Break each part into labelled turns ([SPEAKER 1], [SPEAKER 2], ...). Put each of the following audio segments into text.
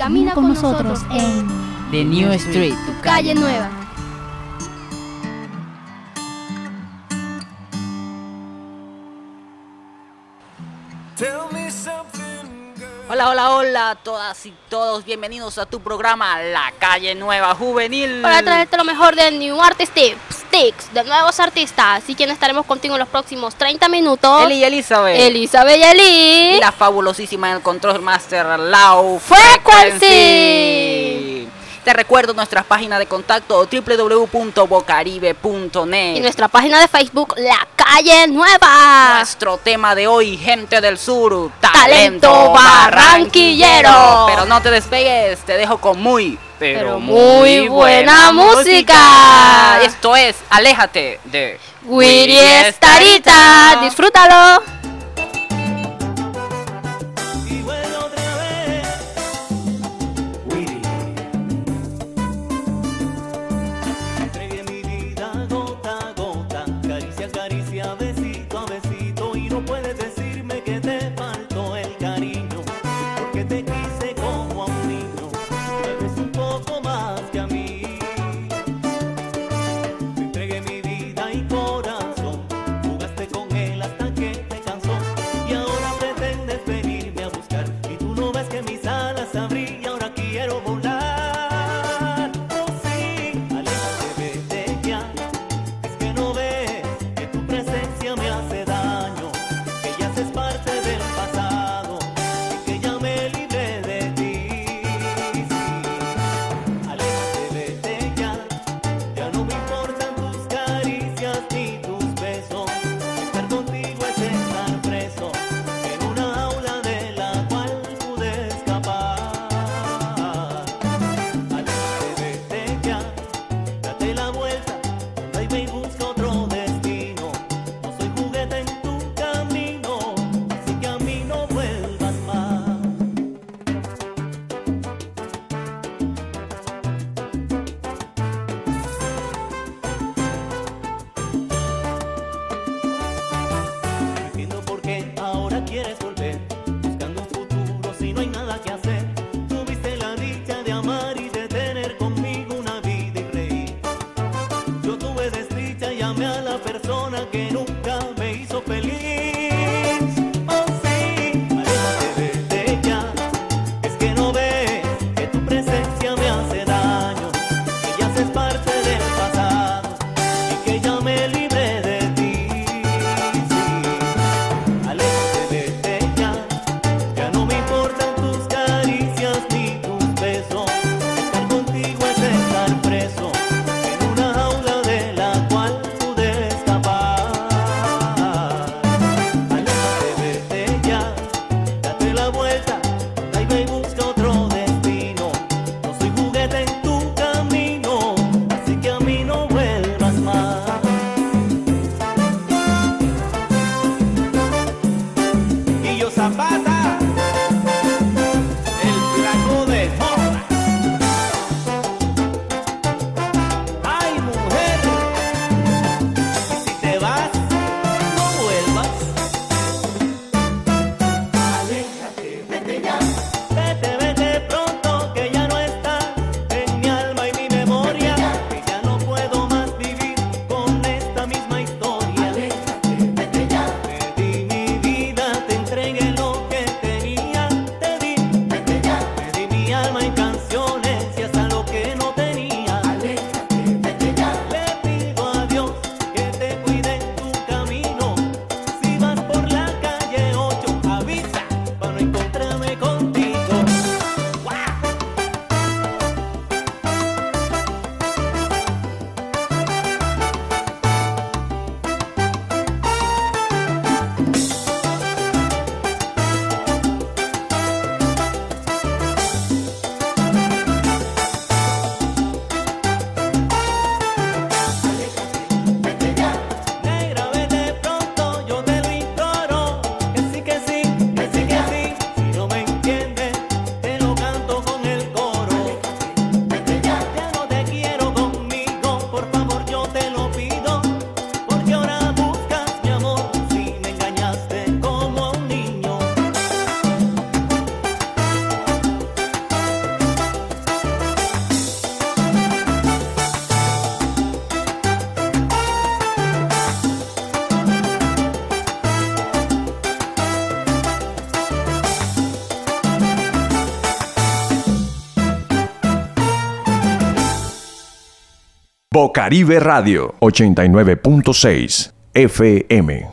[SPEAKER 1] Camina con nosotros en
[SPEAKER 2] The New Street,
[SPEAKER 1] tu calle nueva.
[SPEAKER 2] Hola, hola, hola a todas y todos. Bienvenidos a tu programa La Calle Nueva Juvenil.
[SPEAKER 1] Para traerte lo mejor de New Artist Tips mix de nuevos artistas. Así que estaremos contigo en los próximos 30 minutos.
[SPEAKER 2] Eli y Elizabeth.
[SPEAKER 1] Elizabeth y Eli.
[SPEAKER 2] Y la fabulosísima en el control master, Lau
[SPEAKER 1] Frequency.
[SPEAKER 2] Te recuerdo nuestra página de contacto www.bocaribe.net.
[SPEAKER 1] Y nuestra página de Facebook, La Calle Nueva.
[SPEAKER 2] Nuestro tema de hoy, gente del sur,
[SPEAKER 1] talento, barranquillero.
[SPEAKER 2] Pero no te despegues, te dejo con muy, pero,
[SPEAKER 1] muy, buena, música. música.
[SPEAKER 2] Esto es, aléjate de...
[SPEAKER 1] Wiri Starita, disfrútalo.
[SPEAKER 3] Bocaribe Radio 89.6 FM.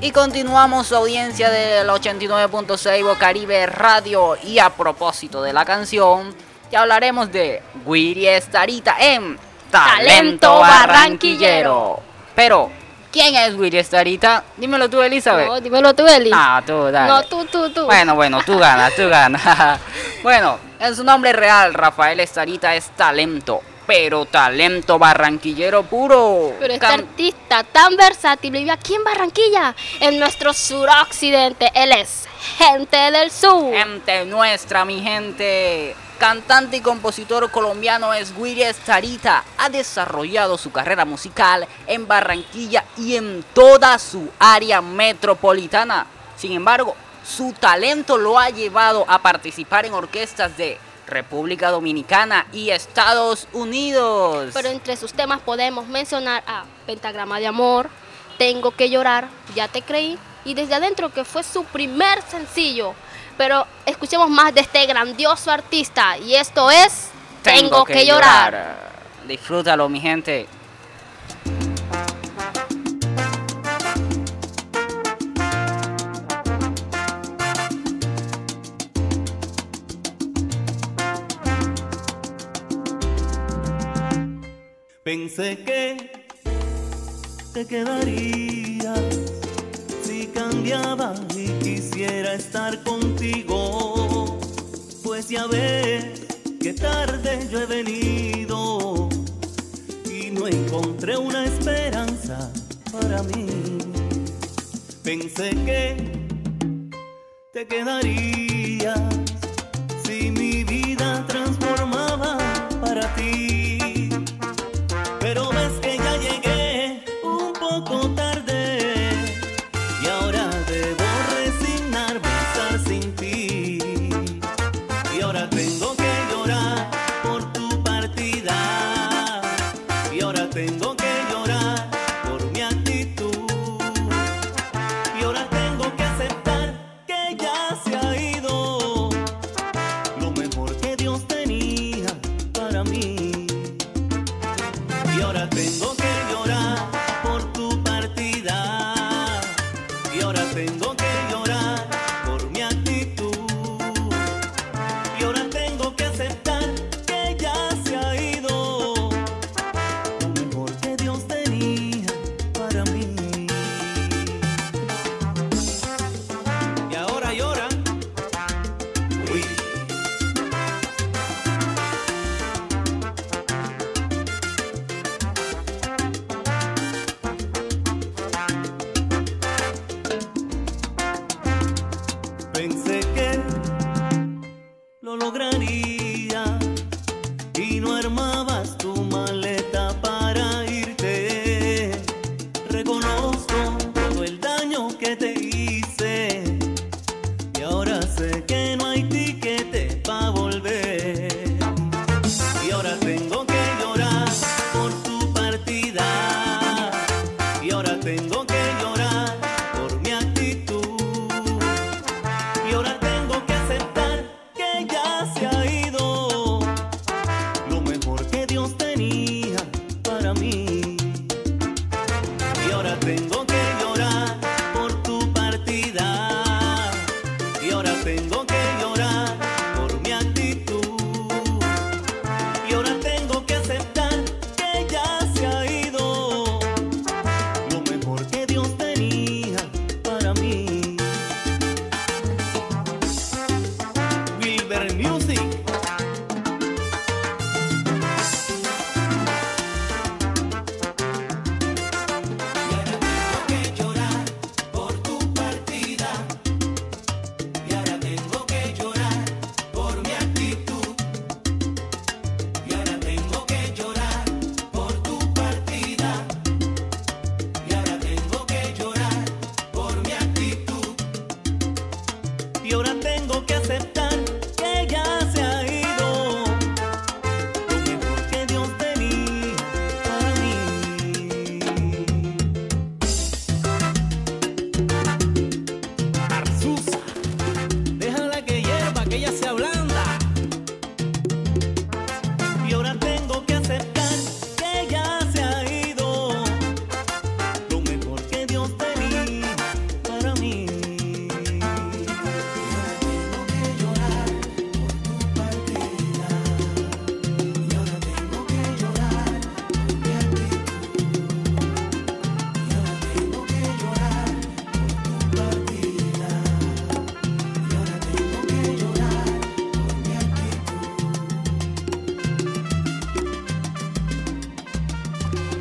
[SPEAKER 2] Y continuamos su audiencia del 89.6 Bocaribe Radio. Y a propósito de la canción, ya hablaremos de Wiri Estarita en Talento Barranquillero. Pero, ¿quién es Wiri Estarita? Dímelo tú, Elizabeth.
[SPEAKER 4] No, dímelo tú, Eli.
[SPEAKER 2] Ah, tú, dale.
[SPEAKER 4] no, tú, tú, tú.
[SPEAKER 2] Bueno, bueno, tú ganas, tú ganas. bueno, en su nombre real, Rafael Estarita es talento, pero talento barranquillero puro.
[SPEAKER 4] Pero este
[SPEAKER 2] Can-
[SPEAKER 4] artista tan versátil vive aquí en Barranquilla, en nuestro suroccidente. Él es gente del sur.
[SPEAKER 2] Gente nuestra, mi gente. Cantante y compositor colombiano es Willy Estarita. Ha desarrollado su carrera musical en Barranquilla y en toda su área metropolitana. Sin embargo, su talento lo ha llevado a participar en orquestas de República Dominicana y Estados Unidos.
[SPEAKER 4] Pero entre sus temas podemos mencionar a Pentagrama de Amor, Tengo que llorar, Ya te creí, y Desde adentro que fue su primer sencillo. Pero escuchemos más de este grandioso artista y esto es Tengo, que, llorar.
[SPEAKER 2] Disfrútalo, mi gente.
[SPEAKER 1] Pensé que te quedarías si cambiaba y quisiera estar contigo. Pues ya ves que tarde yo he venido y no encontré una esperanza para mí. Pensé que te quedarías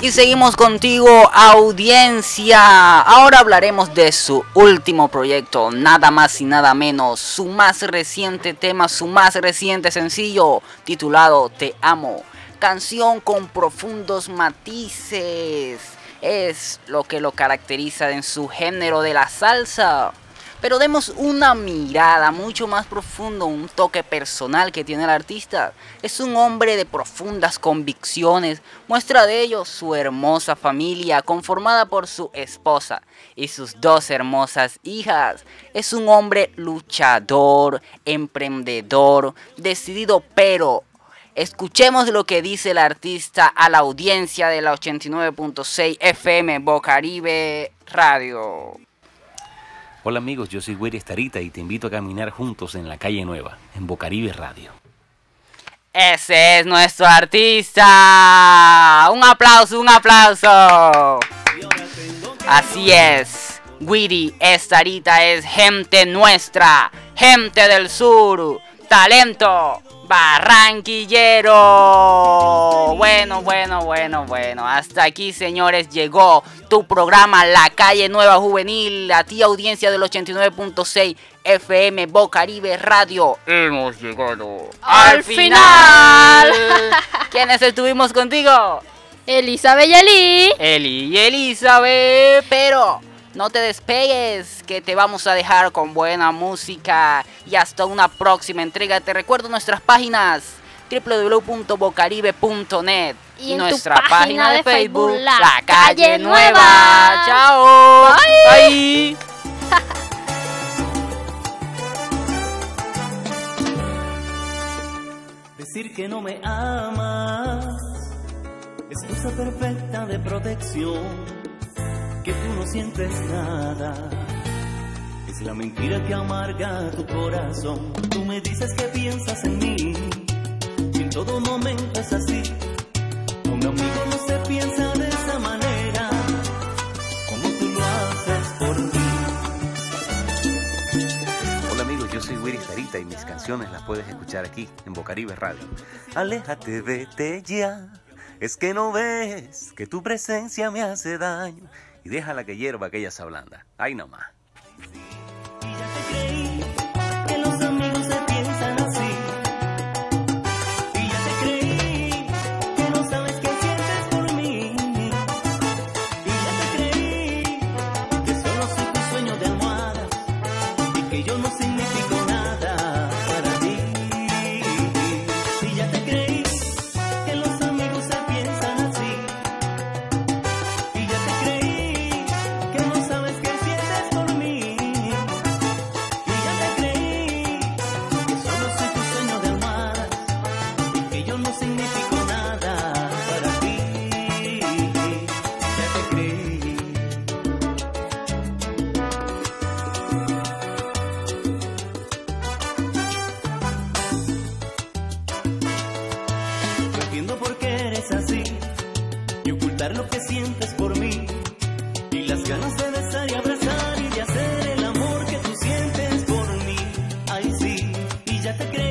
[SPEAKER 2] aquí seguimos contigo, audiencia. Ahora hablaremos de su último proyecto, nada más y nada menos, su más reciente tema, su más reciente sencillo, titulado Te Amo. Canción con profundos matices. Es lo que lo caracteriza en su género de la salsa. Pero demos una mirada mucho más profundo, un toque personal que tiene el artista. Es un hombre de profundas convicciones. Muestra de ello su hermosa familia conformada por su esposa y sus dos hermosas hijas. Es un hombre luchador, emprendedor, decidido pero Escuchemos lo que dice el artista a la audiencia de la 89.6 FM Bocaribe Radio.
[SPEAKER 5] Hola amigos, yo soy Güeri Estarita y te invito a caminar juntos en la calle Nueva, en Bocaribe Radio.
[SPEAKER 2] Ese es nuestro artista. Un aplauso, un aplauso. Así es. Wiri Estarita es gente nuestra, gente del sur, talento barranquillero. Bueno, bueno, bueno, bueno. Hasta aquí, señores, llegó tu programa La Calle Nueva Juvenil. A ti, audiencia del 89.6 FM Bocaribe Radio. Hemos llegado
[SPEAKER 4] Al final.
[SPEAKER 2] ¿Quiénes estuvimos contigo?
[SPEAKER 4] Elizabeth y Eli.
[SPEAKER 2] Eli y Elizabeth. Pero no te despegues, que te vamos a dejar con buena música. Y hasta una próxima entrega. Te recuerdo nuestras páginas www.bocaribe.net
[SPEAKER 4] Y tu
[SPEAKER 2] nuestra
[SPEAKER 4] página de Facebook, La
[SPEAKER 2] La Calle
[SPEAKER 4] Calle
[SPEAKER 2] Nueva.
[SPEAKER 4] Nueva.
[SPEAKER 2] Chao.
[SPEAKER 4] Bye.
[SPEAKER 2] Bye.
[SPEAKER 1] Decir que no me amas es cosa perfecta de protección, que tú no sientes nada. Es la mentira que amarga tu corazón. Tú me dices que piensas en mí, y en todo momento es así. Con mi amigo no se piensa de esa manera, como tú lo haces por mí.
[SPEAKER 5] Hola amigos, yo soy Güeri Estarita y mis canciones las puedes escuchar aquí, en Bocaribe Radio. Aléjate, vete ya. Es que no ves que tu presencia me hace daño. Y déjala que hierva aquella sablanda. Ahí nomás.
[SPEAKER 1] ya te crees.